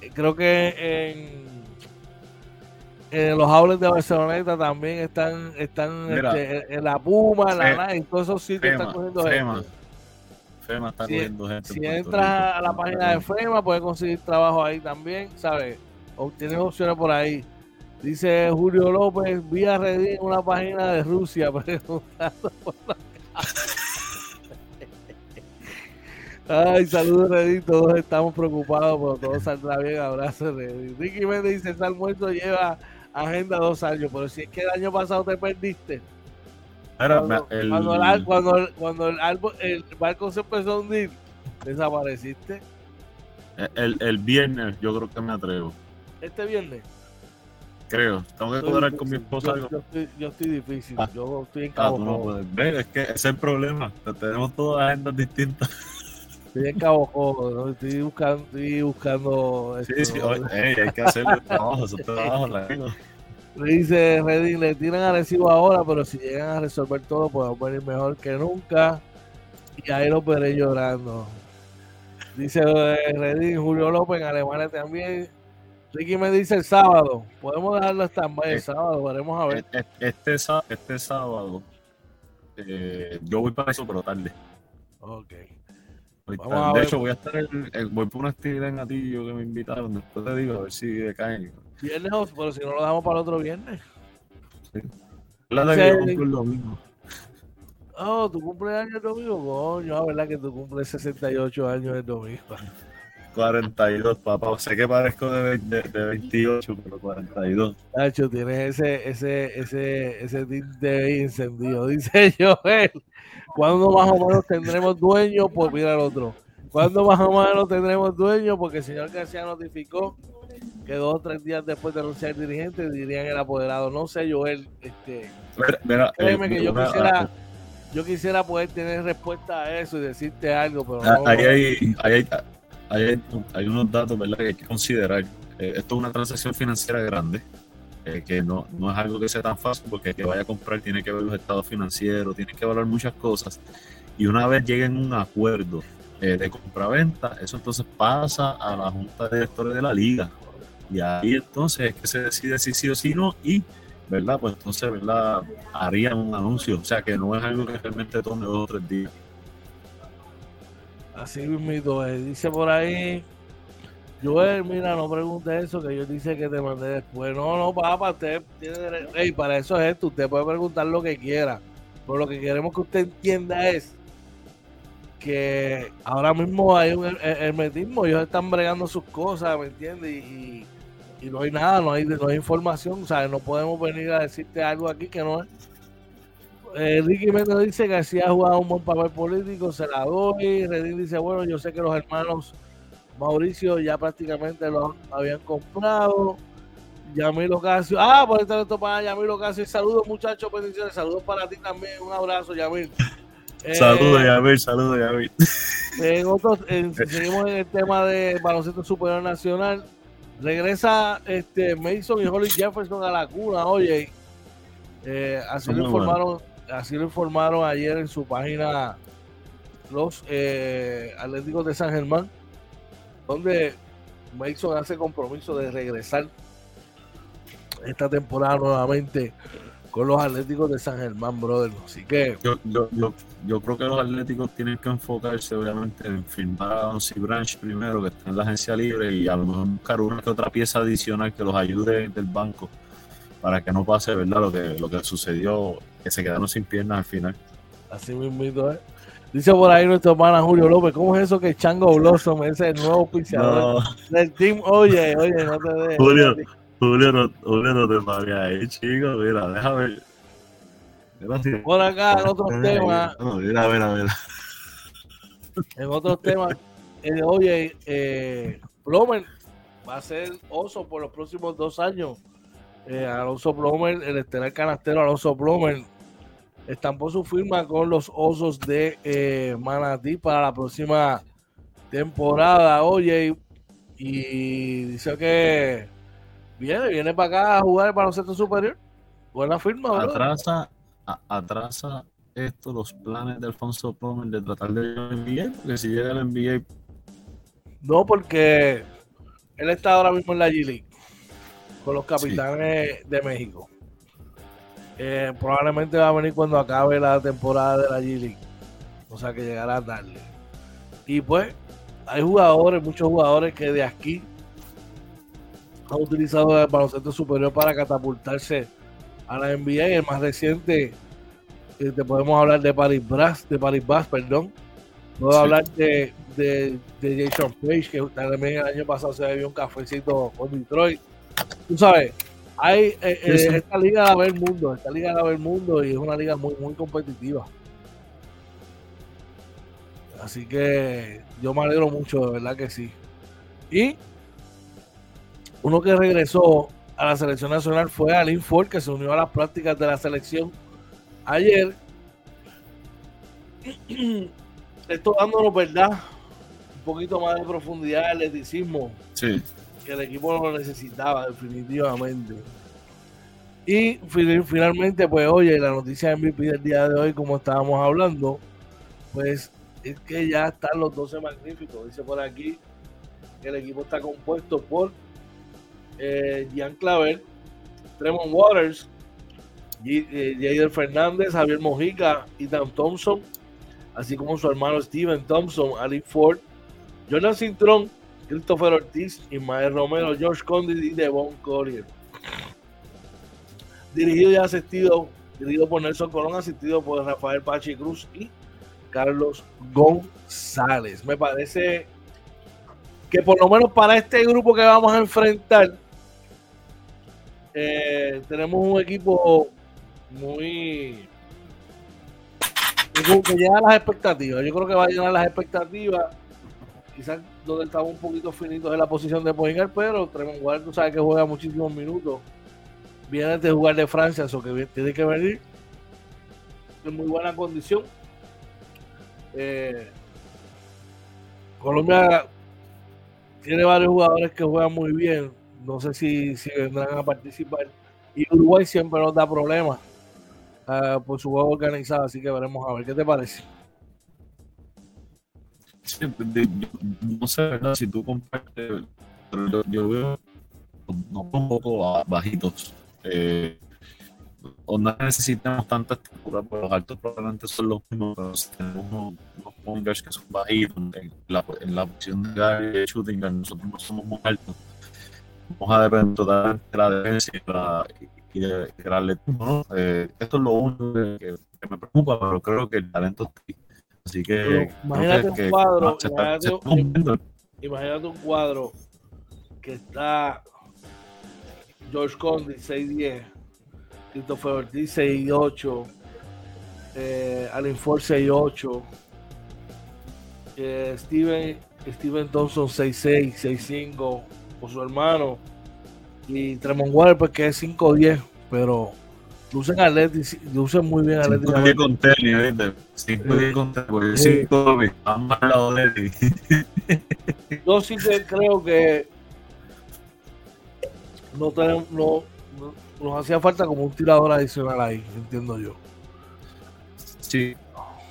Eh, Creo que en, en los outlets de Barceloneta también están, están Mira. este, en la Puma, la Fe- Nike, todos esos sitios están Fema, cogiendo Fema. Fema está Si- cogiendo gente. en Si Puerto entras a la página de FEMA, puedes conseguir trabajo ahí también, ¿sabes? O tienes opciones por ahí. Dice Julio López, vía Reddit en una página de Rusia preguntando por la Ay, saludos Reddit, todos estamos preocupados, pero todo saldrá bien, abrazo Reddit. Ricky Méndez dice, ese almuerzo lleva agenda dos años, pero si es que el año pasado te perdiste, Cuando, el- cuando el, ar- cuando el- cuando el árbol- el barco se empezó a hundir, desapareciste. el, el viernes yo creo que me atrevo. Este viernes. Creo. Tengo que cuadrar con mi esposa Yo, estoy, yo estoy difícil. Ah. Yo estoy en Ah, Cabo no es que ese es el problema. Tenemos todas agendas distintas. Estoy en Cabo ¿no? Estoy buscando, estoy buscando Sí, esto, sí, hay que hacer el trabajo, esos trabajos largos. Le dice Redding, le tiran a recibo ahora, pero si llegan a resolver todo, podemos venir mejor que nunca. Y ahí los veré llorando. Dice eh, Redding, Julio López en Alemania también. Ricky me dice el sábado. Podemos dejarlo hasta el Eh, sábado, veremos a ver. E- e- Este, sá- este sábado eh, yo voy para eso, pero tarde. Ok. Vamos de hecho, voy a estar en- en- voy por una actividad en Atillo que me invitaron. Después te digo a ver si decaen. Viernes, pero si no lo dejamos para el otro viernes. Sí. que yo cumplo el domingo. Oh, tu cumpleaños el domingo, coño, la verdad que tú cumples 68 años el domingo. 42, papá. Sé que parezco de, de, de 28, pero 42. Nacho, tienes ese, ese, ese, ese tinte encendido. Dice Joel, ¿cuándo más o menos tendremos dueño? Pues mira el otro. ¿Cuándo más o menos tendremos dueño? Porque el señor García notificó que dos o tres días después de anunciar el dirigente dirían el apoderado. No sé, Joel, este, Mira, mira, créeme eh, que yo una- quisiera, yo quisiera poder tener respuesta a eso y decirte algo, pero Ah, no. Ahí hay, ahí hay, ahí hay, hay unos datos ¿verdad? que hay que considerar. Eh, esto es una transacción financiera grande. eh, que no, no es algo que sea tan fácil porque el que vaya a comprar tiene que ver los estados financieros, tiene que evaluar muchas cosas. Y una vez lleguen a un acuerdo eh, de compraventa, eso entonces pasa a la junta de directores de la liga. Y ahí entonces es que se decide si sí o si no y, ¿verdad? Pues entonces, ¿verdad? Harían un anuncio. O sea que no es algo que realmente tome dos o tres días. Así mismo, dice por ahí Joel, mira, no pregunte eso, que yo dice que te mandé después. No, no, papá, usted tiene Ey, para eso es esto, usted puede preguntar lo que quiera. Pero lo que queremos que usted entienda es que ahora mismo hay un hermetismo, ellos están bregando sus cosas, ¿me entiendes? Y, no hay nada, no hay, no hay información, o sea, no podemos venir a decirte algo aquí que no es. Eh, Ricky Méndez dice que así ha jugado un buen papel político, se la doy. Redín dice, bueno, yo sé que los hermanos Mauricio ya prácticamente lo habían comprado. Yamil Ocasio. Ah, por este esto para Yamil Ocasio. Saludos, muchachos, bendiciones. Saludos para ti también. Un abrazo, Yamil. saludos, eh, Yamil. Saludos, Yamil. En otros, seguimos en el tema de baloncesto superior nacional. Regresa este Mason y Holly Jefferson a la cuna, oye. Eh, así, lo informaron, así lo informaron ayer en su página los eh, Atléticos de San Germán donde Mason hace compromiso de regresar esta temporada nuevamente con los Atléticos de San Germán, brother. Así que. Yo, yo, creo que los Atléticos tienen que enfocarse, obviamente, en firmar a Onsi Branch primero, que está en la agencia libre, y a lo mejor buscar una que otra pieza adicional que los ayude del banco para que no pase, ¿verdad? Lo que, lo que sucedió, que se quedaron sin piernas al final. Así mismo, ¿eh? Dice por ahí nuestro hermano Julio López, ¿cómo es eso que Chango Blossom es el nuevo oficial del team? Oye, oye, no te dejes. Julio, Julio, no, Julio, no te pagues ahí, chico, mira, déjame. Por acá, en otros temas. No, mira, mira, mira. En otros temas, eh, oye, eh, Plomer va a ser oso por los próximos dos años. Eh, Alonso Plomer, el estelar canastero Alonso Plomer, estampó su firma con los Osos de eh, Manatí para la próxima temporada. Oye, y dice que viene, viene para acá a jugar el baloncesto superior. Buena firma, Atrasa, atrasa esto los planes de Alfonso Plomer de tratar de llegar al NBA, porque si llega al NBA. No, porque él está ahora mismo en la G League con los capitanes de México. Eh, probablemente va a venir cuando acabe la temporada de la G League. O sea que llegará a darle. Y pues, hay jugadores, muchos jugadores que de aquí han utilizado el baloncesto superior para catapultarse a la NBA. El más reciente, eh, te podemos hablar de Paris Brass, de Paris Bass, perdón. Puedo hablar de, de, Jason Page, que también el año pasado se bebió un cafecito con Detroit. Tú sabes, hay, eh, eh, esta liga la ve el mundo, esta liga la ve el mundo y es una liga muy, muy competitiva. Así que yo me alegro mucho, de verdad que sí. Y uno que regresó a la selección nacional fue Alin Ford, que se unió a las prácticas de la selección ayer. Esto dándonos, ¿verdad? Un poquito más de profundidad, atleticismo. Sí que el equipo lo necesitaba definitivamente. Y finalmente, pues oye, la noticia MVP del día de hoy, como estábamos hablando, pues es que ya están los 12 magníficos. Dice por aquí que el equipo está compuesto por eh, Jean Claver, Tremont Waters, eh, Jader Fernández, Javier Mojica, Ethan Thompson, así como su hermano Steven Thompson, Ali Ford, Jonas Cintrón, Christopher Ortiz, Ismael Romero, George Condit y Devon Collier. Dirigido y asistido, dirigido por Nelson Colón, asistido por Rafael Pachi Cruz y Carlos González. Me parece que por lo menos para este grupo que vamos a enfrentar, eh, tenemos un equipo muy que llena las expectativas. Yo creo que va a llenar las expectativas quizás donde estaba un poquito finito en la posición de Poingar, pero Tremont Waters, tú sabes que juega muchísimos minutos. Viene de jugar de Francia, eso que tiene que venir en muy buena condición. Eh, Colombia tiene varios jugadores que juegan muy bien. No sé si, si vendrán a participar. Y Uruguay siempre nos da problemas uh, por su juego organizado, así que veremos a ver qué te parece. Sí, no sé. Si tú compartes, yo, yo veo no un poco bajitos. Eh, o no necesitamos tanta estructura, porque los altos probablemente son los mismos, pero si tenemos unos, unos pointers que son bajitos en la, en la posición de guard shooting, nosotros no somos muy altos. Vamos a depender totalmente de la defensa y, la, y de, del atletismo, ¿no? Eh, esto es lo único que, que, me preocupa, pero creo que el talento está Así que. Imagínate un que, cuadro. Que imagínate, un, imagínate un cuadro que está George Conde 6'10, Christopher Ortiz 6'8, eh, Allen Ford 6'8, eh, Steven, Steven Thompson 6'6, 6'5, por su hermano, y Tremont Water pues que es 5'10, pero lucen Atleti, lucen muy bien Atleti. 5'10 con tenis, ¿viste? 5'10 con tenis, porque 5 vamos al lado de él. Yo sí que creo que no tenemos, no, nos hacía falta como un tirador adicional ahí, entiendo yo. Sí,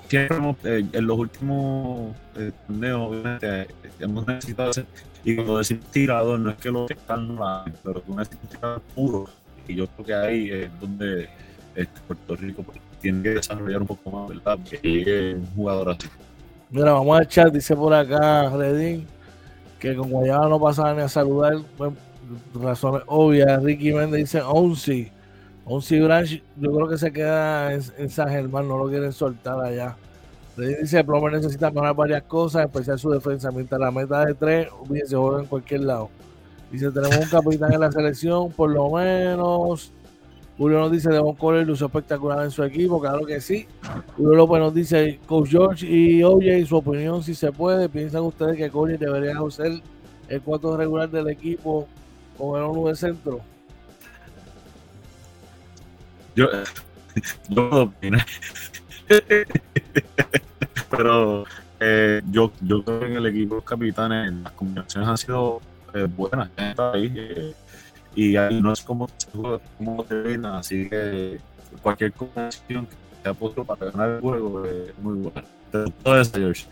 siempre hemos, eh, en los últimos eh, torneos, obviamente, eh, hemos necesitado hacer, y cuando decimos tirador, no es que lo que están no pero necesitas un tirador puro, y yo creo que ahí es donde este, Puerto Rico pues, tiene que desarrollar un poco más, ¿verdad? Que llegue un jugador así. Mira, vamos a echar, dice por acá Redín, que con Guayaba no pasaban ni a saludar. Bueno, razones obvias. Ricky Méndez dice 11. 11 Branch, yo creo que se queda en, San Germán, no lo quieren soltar allá. dice: Plomer necesita mejorar varias cosas, especial su defensa. Mientras la meta de 3, se juega en cualquier lado. Dice: Tenemos un capitán en la selección, por lo menos. Julio nos dice: Devon Coller lució espectacular en su equipo, claro que sí. Julio López nos dice: Coach George y Oye, su opinión, si se puede. ¿Piensan ustedes que Coller debería ser el cuarto regular del equipo con el ONU de centro? Yo, yo puedo opinar. Pero eh, yo, yo creo que en el equipo de capitanes las combinaciones han sido eh, buenas. Ahí, eh, y ahí no es como, como termina, así que cualquier combinación que sea puesto para ganar el juego es muy buena. Todo eso, George.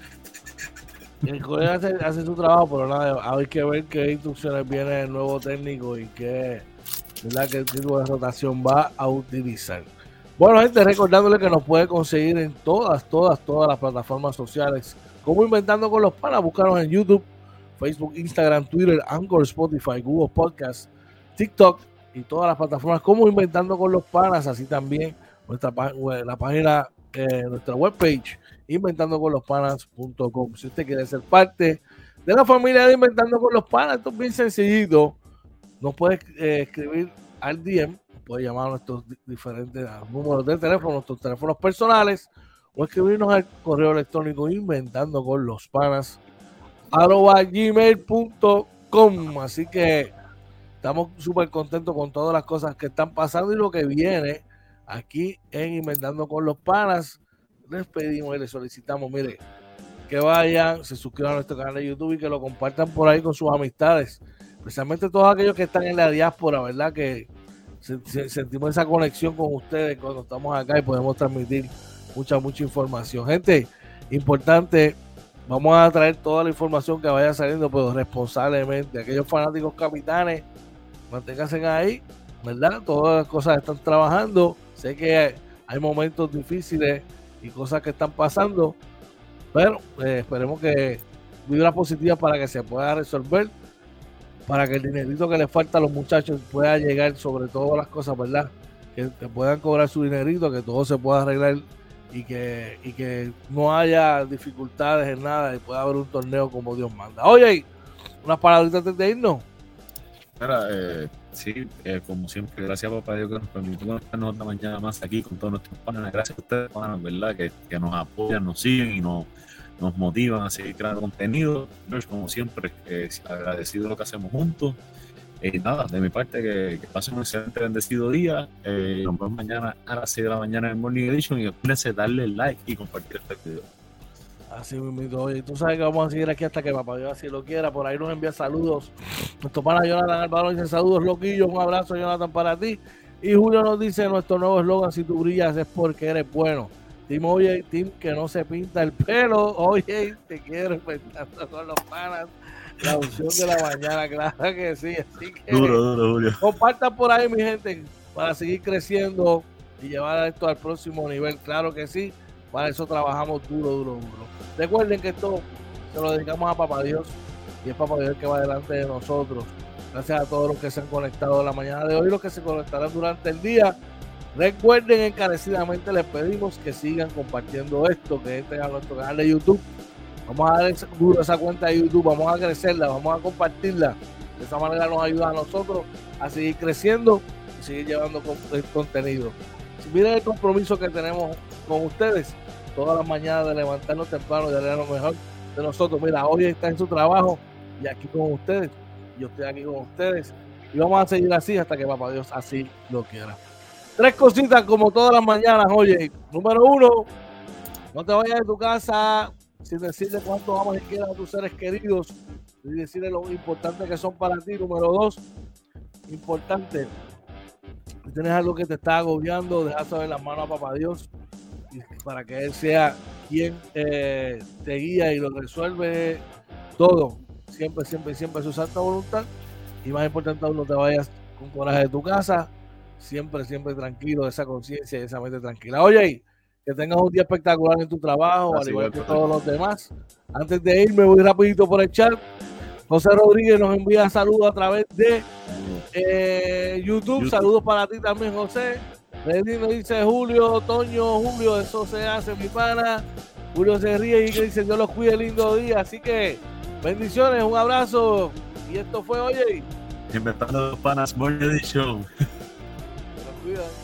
El colega hace, su trabajo, pero nada, hay que ver qué instrucciones viene el nuevo técnico y qué, ¿verdad? qué tipo de rotación va a utilizar. Bueno, gente, recordándole que nos puede conseguir en todas, todas, todas las plataformas sociales, como Inventando con los Panas, buscarnos en YouTube, Facebook, Instagram, Twitter, Anchor, Spotify, Google Podcast, TikTok y todas las plataformas, como Inventando con los Panas, así también nuestra la página, eh, nuestra webpage inventandoconlospanas.com. Si usted quiere ser parte de la familia de Inventando con los Panas, esto es bien sencillito. Nos puede eh, escribir al DM, puede llamar a nuestros diferentes números de teléfono, nuestros teléfonos personales, o escribirnos al correo electrónico inventando con los panas gmail.com. Así que estamos súper contentos con todas las cosas que están pasando y lo que viene aquí en Inventando con los Panas les pedimos y les solicitamos, mire, que vayan, se suscriban a nuestro canal de YouTube y que lo compartan por ahí con sus amistades, especialmente todos aquellos que están en la diáspora, ¿verdad? Que sentimos esa conexión con ustedes cuando estamos acá y podemos transmitir mucha, mucha información. Gente, importante, vamos a traer toda la información que vaya saliendo, pero responsablemente. Aquellos fanáticos capitanes, manténganse ahí, ¿verdad? Todas las cosas están trabajando. Sé que hay momentos difíciles y cosas que están pasando. Pero eh, esperemos que vibra positiva para que se pueda resolver, para que el dinerito que le falta a los muchachos pueda llegar sobre todas las cosas, ¿verdad? Que, puedan cobrar su dinerito, que todo se pueda arreglar y que, y que no haya dificultades en nada y pueda haber un torneo como Dios manda. Oye, unas palabritas antes de irnos. Mira, eh, Sí, eh, como siempre, gracias papá Dios que nos permitió estarnos otra mañana más aquí con todos nuestros panas. Gracias a ustedes, panas, ¿verdad? Que, que, nos apoyan, nos siguen y nos, nos motivan a seguir creando contenido. como siempre, eh, agradecido de lo que hacemos juntos. Y eh, nada, de mi parte, que, pasen un excelente, bendecido día. Eh, nos vemos mañana a las 6 de la mañana en Morning Edition y acuérdense darle like y compartir este video. Así mismo, oye, tú sabes que vamos a seguir aquí hasta que papá Dios así lo quiera. Por ahí nos envía saludos. Nuestro pana Jonathan Álvaro dice saludos, loquillos. Un abrazo, Jonathan, para ti. Y Julio nos dice nuestro nuevo eslogan, si tú brillas es porque eres bueno. Team Oye, Team que no se pinta el pelo. Oye, te quiero enfrentando con los panas. La opción de la mañana, claro que sí. Así que Duro, duro, Julio. compartan por ahí, mi gente, para seguir creciendo y llevar esto al próximo nivel. Claro que sí. Para eso trabajamos duro, duro, duro. Recuerden que esto se lo dedicamos a Papá Dios y es Papá Dios el que va delante de nosotros. Gracias a todos los que se han conectado la mañana de hoy, los que se conectarán durante el día. Recuerden encarecidamente, les pedimos que sigan compartiendo esto, que entren a nuestro canal de YouTube. Vamos a dar duro esa cuenta de YouTube, vamos a crecerla, vamos a compartirla. De esa manera nos ayuda a nosotros a seguir creciendo y seguir llevando contenido. Miren el compromiso que tenemos con ustedes, todas las mañanas de levantarnos temprano y darle lo mejor de nosotros. Mira, hoy está en su trabajo y aquí con ustedes. Yo estoy aquí con ustedes y vamos a seguir así hasta que Papá Dios así lo quiera. Tres cositas como todas las mañanas, oye. Número uno, no te vayas de tu casa sin decirle cuánto amas y quieras a tus seres queridos y decirle lo importante que son para ti. Número dos, importante, si tienes algo que te está agobiando, deja saber las manos a Papá Dios y para que Él sea quien eh, te guía y lo resuelve todo. Siempre, siempre, siempre su santa voluntad. Y más importante aún, no te vayas con coraje de tu casa. Siempre, siempre tranquilo, esa conciencia y esa mente tranquila. Oye, que tengas un día espectacular en tu trabajo, al igual que todos los demás. Antes de irme, voy rapidito por el chat. José Rodríguez nos envía saludos a través de eh, YouTube. YouTube. Saludos para ti también, José. Reddy nos dice Julio, Toño, Julio, eso se hace, mi pana. Julio se ríe y dice, Dios los cuide, lindo día. Así que bendiciones, un abrazo. Y esto fue, oye, Inventando los panas Morning Edition. se los cuidan.